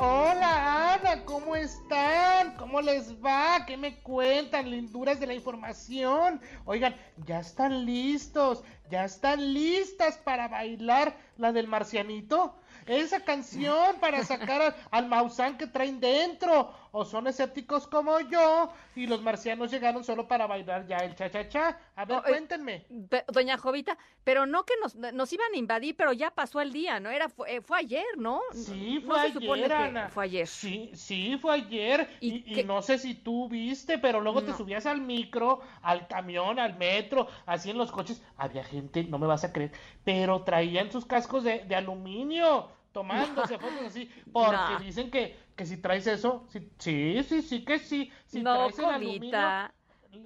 Hola Ana, ¿cómo están? ¿Cómo les va? ¿Qué me cuentan? Linduras de la información. Oigan, ya están listos, ya están listas para bailar la del marcianito. Esa canción para sacar al, al Maussan que traen dentro. O son escépticos como yo y los marcianos llegaron solo para bailar ya el cha-cha-cha. A ver, Oh, eh, cuéntenme. Doña Jovita, pero no que nos, nos iban a invadir, pero ya pasó el día, ¿no? Era fue, eh, fue ayer, ¿no? Sí, No fue se supone ayer, que Ana. Fue ayer. Sí, sí, fue ayer. ¿Y Y, no sé si tú viste, pero luego te subías al micro, al camión, al metro, así en los coches. Había gente, no me vas a creer, pero traían sus cascos de, de aluminio, tomándose fotos así, porque No. dicen que, que si traes eso, sí, sí, sí, sí que sí. Si no, traes el aluminio, Jovita.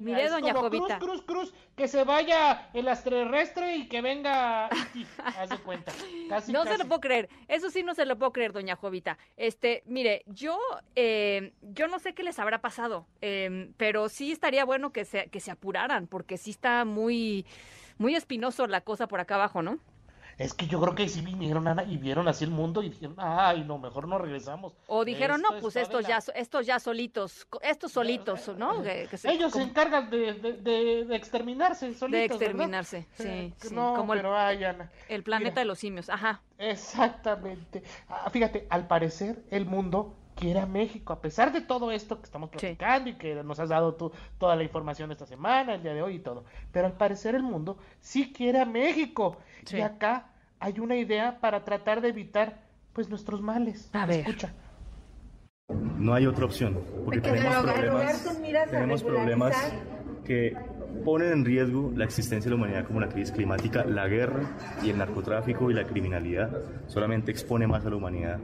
Mire, es doña como Jovita. Cruz, cruz, cruz, que se vaya el extraterrestre y que venga haz de cuenta. Casi, No se lo puedo creer, eso sí no se lo puedo creer, doña Jovita. Este, mire, yo, eh, yo no sé qué les habrá pasado, eh, pero sí estaría bueno que se, que se apuraran, porque sí está muy, muy espinoso la cosa por acá abajo, ¿no? Es que yo creo que sí vinieron, Ana, y vieron así el mundo y dijeron, ay, no, mejor no regresamos. O dijeron, no, pues estos ya, estos ya solitos, estos solitos, ¿no? Que- que se- Ellos se encargan de, de, de- de exterminarse solitos, de ¿verdad? exterminarse, sí, Eh, sí, No, como el, pero ay, Ana. el planeta Mira, de los simios, ajá. Exactamente. Ah, fíjate, al parecer el mundo quiere a México, a pesar de todo esto que estamos Sí. platicando y que nos has dado tú toda la información esta semana, el día de hoy y todo. Pero al parecer el mundo sí quiere a México. Sí. Y acá hay una idea para tratar de evitar pues nuestros males. A ver. Escucha. No hay otra opción, porque tenemos problemas, tenemos problemas que ponen en riesgo la existencia de la humanidad como la crisis climática, la guerra y el narcotráfico y la criminalidad solamente expone más a la humanidad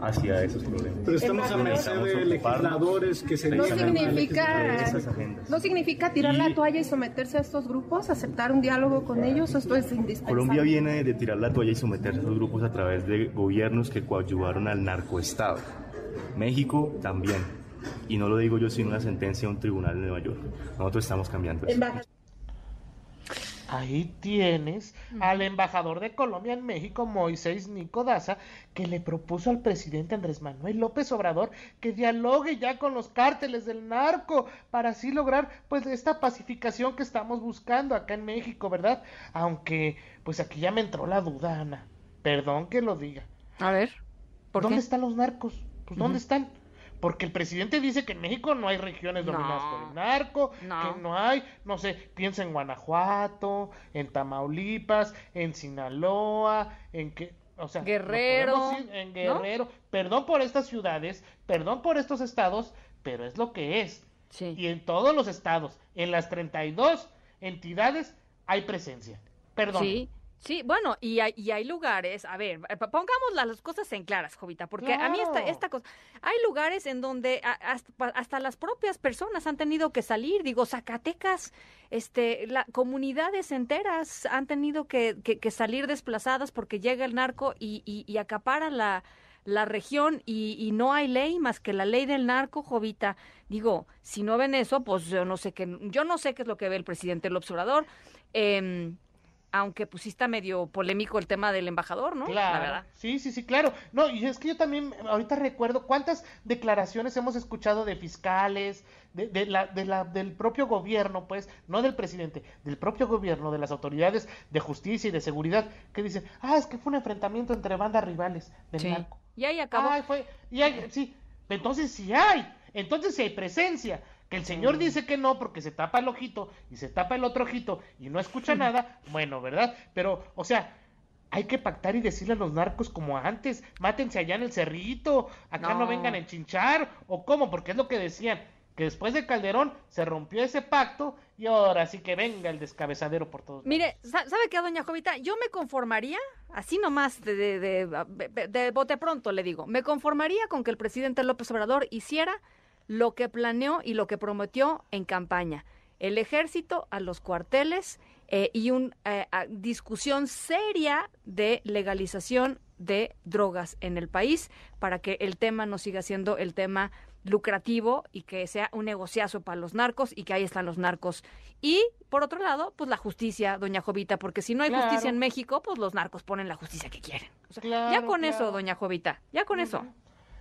hacia esos problemas. Pero estamos a merced de legisladores que se No significa, de esas agendas. no significa tirar Y- la toalla y someterse a estos grupos, aceptar un diálogo con ellos, esto es indispensable. Colombia viene de tirar la toalla y someterse a esos grupos a través de gobiernos que coadyuvaron al narcoestado. México también. Y no lo digo yo sin una sentencia de un tribunal de Nueva York. Nosotros estamos cambiando eso. Ahí tienes al embajador de Colombia en México, Moisés Nico Daza, que le propuso al presidente Andrés Manuel López Obrador que dialogue ya con los cárteles del narco para así lograr pues esta pacificación que estamos buscando acá en México, ¿verdad? Aunque pues aquí ya me entró la duda, Ana. Perdón que lo diga. A ver, ¿por ¿Dónde qué? están los narcos? Pues ¿dónde están? Porque el presidente dice que en México no hay regiones No. dominadas por el narco, No. que no hay, no sé, piensa en Guanajuato, en Tamaulipas, en Sinaloa, en que, o sea, Guerrero, en ¿no? Guerrero. Perdón por estas ciudades, perdón por estos estados, pero es lo que es. Sí. Y en todos los estados, en las 32 entidades, hay presencia. Perdón. Sí, sí, bueno, y hay, y hay lugares, a ver, eh, pongamos las cosas en claras, Jovita, porque a mí esta, esta cosa, hay lugares en donde hasta, hasta las propias personas han tenido que salir, digo, Zacatecas, este, la, comunidades enteras han tenido que, que- que salir desplazadas porque llega el narco y, y, y acapara la, la región y, y no hay ley más que la ley del narco, Jovita. Digo, si no ven eso, pues yo no sé qué, yo no sé qué es lo que ve el presidente López Obrador. Em, aunque pues sí está medio polémico el tema del embajador, ¿no? Claro. La verdad. Sí, sí, sí, claro. No, y es que yo también ahorita recuerdo cuántas declaraciones hemos escuchado de fiscales, de, de la, de la, del propio gobierno, pues, no del presidente, del propio gobierno, de las autoridades de justicia y de seguridad, que dicen, ah, es que fue un enfrentamiento entre bandas rivales del Sí. narco. Y ahí acabó. Ay, fue, y hay- sí, entonces sí hay, entonces sí hay presencia. Que el señor Mm. dice que no porque se tapa el ojito y se tapa el otro ojito y no escucha nada, bueno, ¿verdad? Pero, o sea, hay que pactar y decirle a los narcos como antes, mátense allá en el cerrito, acá no, No. vengan a enchinchar, o cómo, porque es lo que decían, que después de Calderón se rompió ese pacto y ahora sí que venga el descabezadero por todos. Mire, sa- ¿sabe qué, doña Jovita? Yo me conformaría, así nomás de, de, de, de- de bote pronto le digo, me conformaría con que el presidente López Obrador hiciera lo que planeó y lo que prometió en campaña. El ejército a los cuarteles eh, y una discusión seria de legalización de drogas en el país para que el tema no siga siendo el tema lucrativo y que sea un negociazo para los narcos y que ahí están los narcos. Y por otro lado, pues la justicia, doña Jovita, porque si no hay justicia en México, pues los narcos ponen la justicia que quieren. ya con eso, doña Jovita, ya con eso.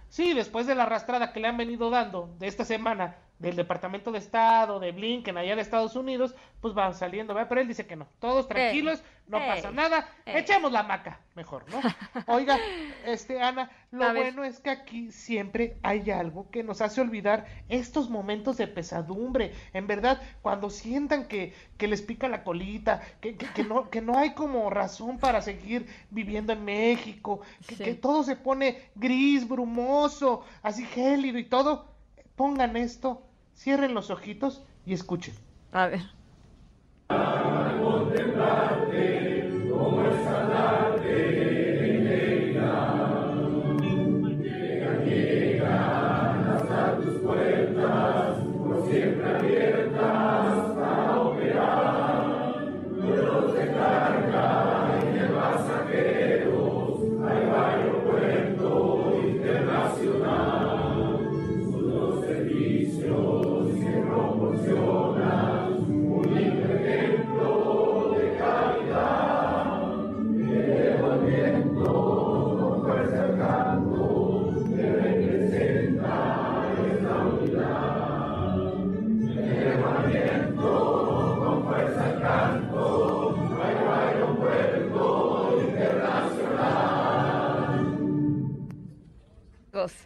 Sí, después de la arrastrada que le han venido dando de esta semana del Departamento de Estado, de Blinken, allá de Estados Unidos, pues van saliendo, ¿verdad? Pero él dice que no, todos tranquilos, no pasa nada, echemos la maca, mejor, ¿no? Oiga, este, Ana, lo bueno es que aquí siempre hay algo que nos hace olvidar estos momentos de pesadumbre, en verdad, cuando sientan que, que les pica la colita, que, que, no, que no hay como razón para seguir viviendo en México, que todo se pone gris, brumoso, así gélido y todo, pongan esto Cierren los ojitos y escuchen. A ver.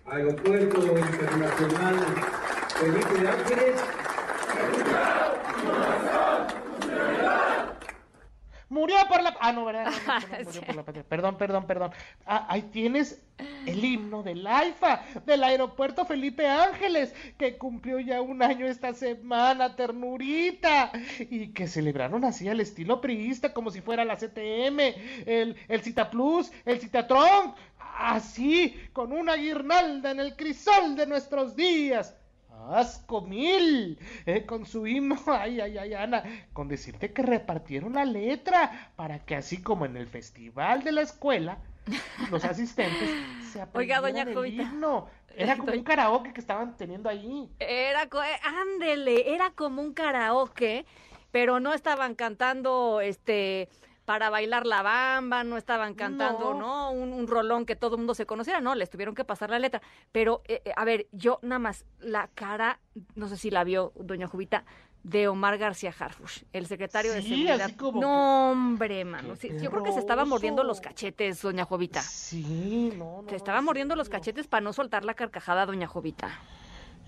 Aeropuerto Internacional Felipe Ángeles. Murió por la... Ah, no, ¿verdad? Perdón, perdón, perdón. Ah, ahí tienes el himno del AIFA, del aeropuerto Felipe Ángeles, que cumplió ya un año esta semana, ternurita, y que celebraron así al estilo priista, como si fuera la CTM, el, el Cita Plus, el Citatron, así, con una guirnalda en el crisol de nuestros días. Asco mil, eh, con su himno, ay, ay, ay, Ana, con decirte que repartieron la letra para que así como en el festival de la escuela, los asistentes se aprendieran Oiga, doña el himno. Era como un karaoke que estaban teniendo ahí. Era, eh, ándele, era como un karaoke, pero no estaban cantando, este, para bailar la bamba, no estaban cantando, ¿no? Un, rolón que todo el mundo se conociera, no, les tuvieron que pasar la letra. Pero, eh, eh, a ver, yo nada más, la cara, no sé si la vio doña Jubita, de Omar García Harfush, el secretario de Seguridad. no, hombre, mano. yo creo que se estaba mordiendo los cachetes, doña Jovita. Sí, no, no. Se estaba mordiendo los cachetes para no soltar la carcajada, doña Jovita.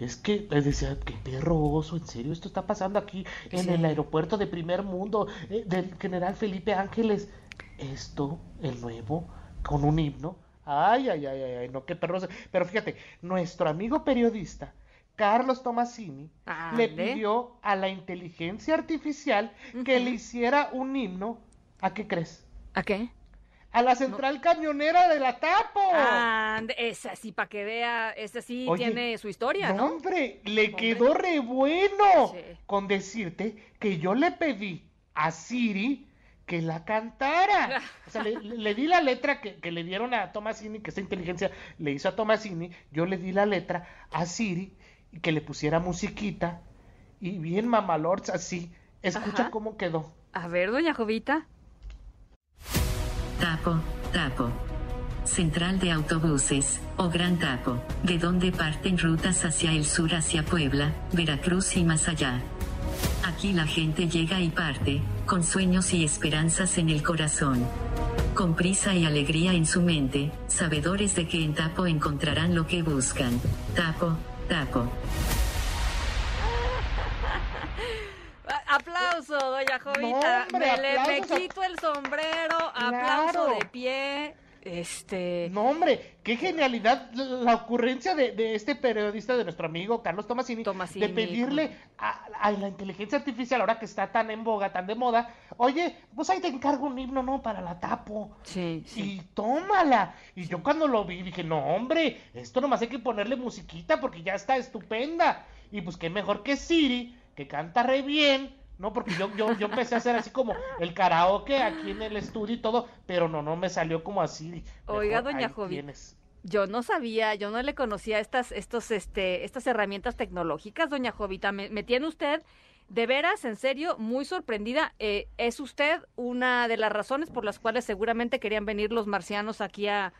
Es que les decía, qué perro oso, en serio, esto está pasando aquí en el aeropuerto de primer mundo eh, del general Felipe Ángeles. Esto, el nuevo, con un himno. Ay, ay, ay, ay, no, qué perro. Pero fíjate, nuestro amigo periodista, Carlos Tomasini, le pidió a la inteligencia artificial que le hiciera un himno. ¿A qué crees? ¿A qué? A la central camionera de la Tapo. Ah, esa sí, para que vea, esa sí tiene su historia, ¿no? Hombre, le quedó re bueno con decirte que yo le pedí a Siri que la cantara. O sea, le, di la letra que, le dieron a Tomasini, que esta inteligencia le hizo a Tomasini, yo le di la letra a Siri y que le pusiera musiquita y bien mamalords así. Escucha cómo quedó. A ver, doña Jovita. Tapo, Tapo. Central de Autobuses, o Gran Tapo, de donde parten rutas hacia el sur, hacia Puebla, Veracruz y más allá. Aquí la gente llega y parte, con sueños y esperanzas en el corazón. Con prisa y alegría en su mente, sabedores de que en Tapo encontrarán lo que buscan. Tapo, Tapo. Aplauso, doña Jovita. me, le, quito el sombrero. Aplauso de pie. Este. No, hombre, qué genialidad la ocurrencia de, de este periodista, de nuestro amigo Carlos Tomasini, Tomasini, de pedirle a, a la inteligencia artificial, ahora que está tan en boga, tan de moda, oye, pues ahí te encargo un himno, ¿no? Para la tapo. Sí, sí. Y tómala. Y yo cuando lo vi dije, no, hombre, esto nomás hay que ponerle musiquita porque ya está estupenda. Y pues qué mejor que Siri, que canta re bien. No, porque yo, yo, yo empecé a hacer así como el karaoke aquí en el estudio y todo, pero no, no me salió como así. Oiga, Mejor doña Jovi, tienes. Yo no sabía, yo no le conocía estas, estos, este, estas herramientas tecnológicas, doña Jovita. Me, me tiene usted, de veras, en serio, muy sorprendida. Eh, ¿Es usted una de las razones por las cuales seguramente querían venir los marcianos aquí a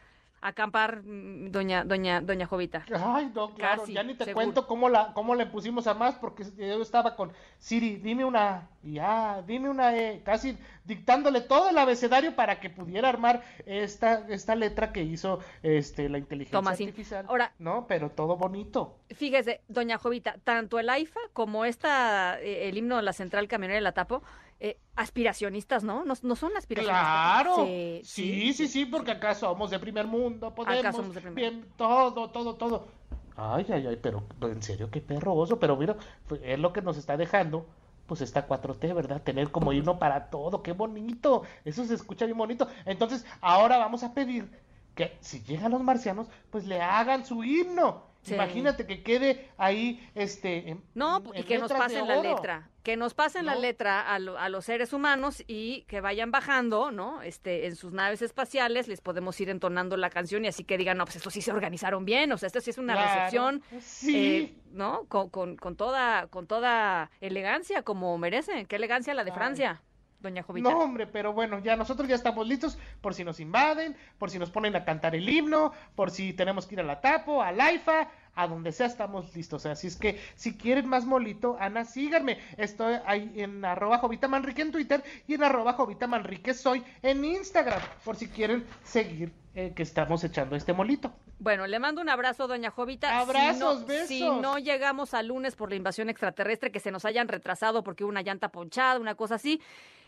acampar, mm, doña, doña, doña Jovita? Ay, no, claro, Casi, ya ni te seguro. cuento cómo la, cómo le pusimos a más, porque yo estaba con Siri, dime una, ya, dime una, eh, casi dictándole todo el abecedario para que pudiera armar esta, esta letra que hizo este la inteligencia Tomasín. artificial. Ahora- no, pero todo bonito. Fíjese, doña Jovita, tanto el AIFA como esta, eh, el himno de la Central Camionera de la Tapo, eh, aspiracionistas, ¿no? ¿no? no son aspiracionistas. Claro, Sí, sí, sí, sí, porque acá somos de primer mundo, podemos, somos de primer bien, todo, todo, todo. Ay, ay, ay, pero en serio, qué perro oso, pero mira, fue- es lo que nos está dejando, pues esta 4T, ¿verdad? Tener como himno para todo, qué bonito, eso se escucha bien bonito. Entonces, ahora vamos a pedir que si llegan los marcianos, pues le hagan su himno. Sí. Imagínate que quede ahí, este, en- No, en- y en que nos pasen la letra, que nos pasen la letra a, lo- a los seres humanos y que vayan bajando, ¿no? Este, en sus naves espaciales les podemos ir entonando la canción y así que digan, no, pues estos sí se organizaron bien, o sea, esto sí es una Claro, recepción, sí. eh, ¿no? Con, con, con toda, con toda elegancia como merecen, qué elegancia la de Ay. Francia, doña Jovita. No, hombre, pero bueno, ya nosotros ya estamos listos por si nos invaden, por si nos ponen a cantar el himno, por si tenemos que ir a la Tapo, a la IFA, a donde sea estamos listos. Así es que si quieren más molito, Ana, síganme. Estoy ahí en arroba Jovita Manrique en Twitter y en arroba Jovita Manrique soy en Instagram, por si quieren seguir eh, que estamos echando este molito. Bueno, le mando un abrazo, doña Jovita. Abrazos, si no, besos. Si no llegamos al lunes por la invasión extraterrestre, que se nos hayan retrasado porque hubo una llanta ponchada, una cosa así,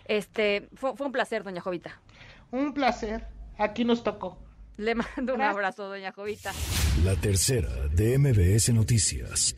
este, fue, fue un placer, doña Jovita. Un placer. Aquí nos tocó. Le mando un abrazo, doña Jovita. La tercera de MBS Noticias.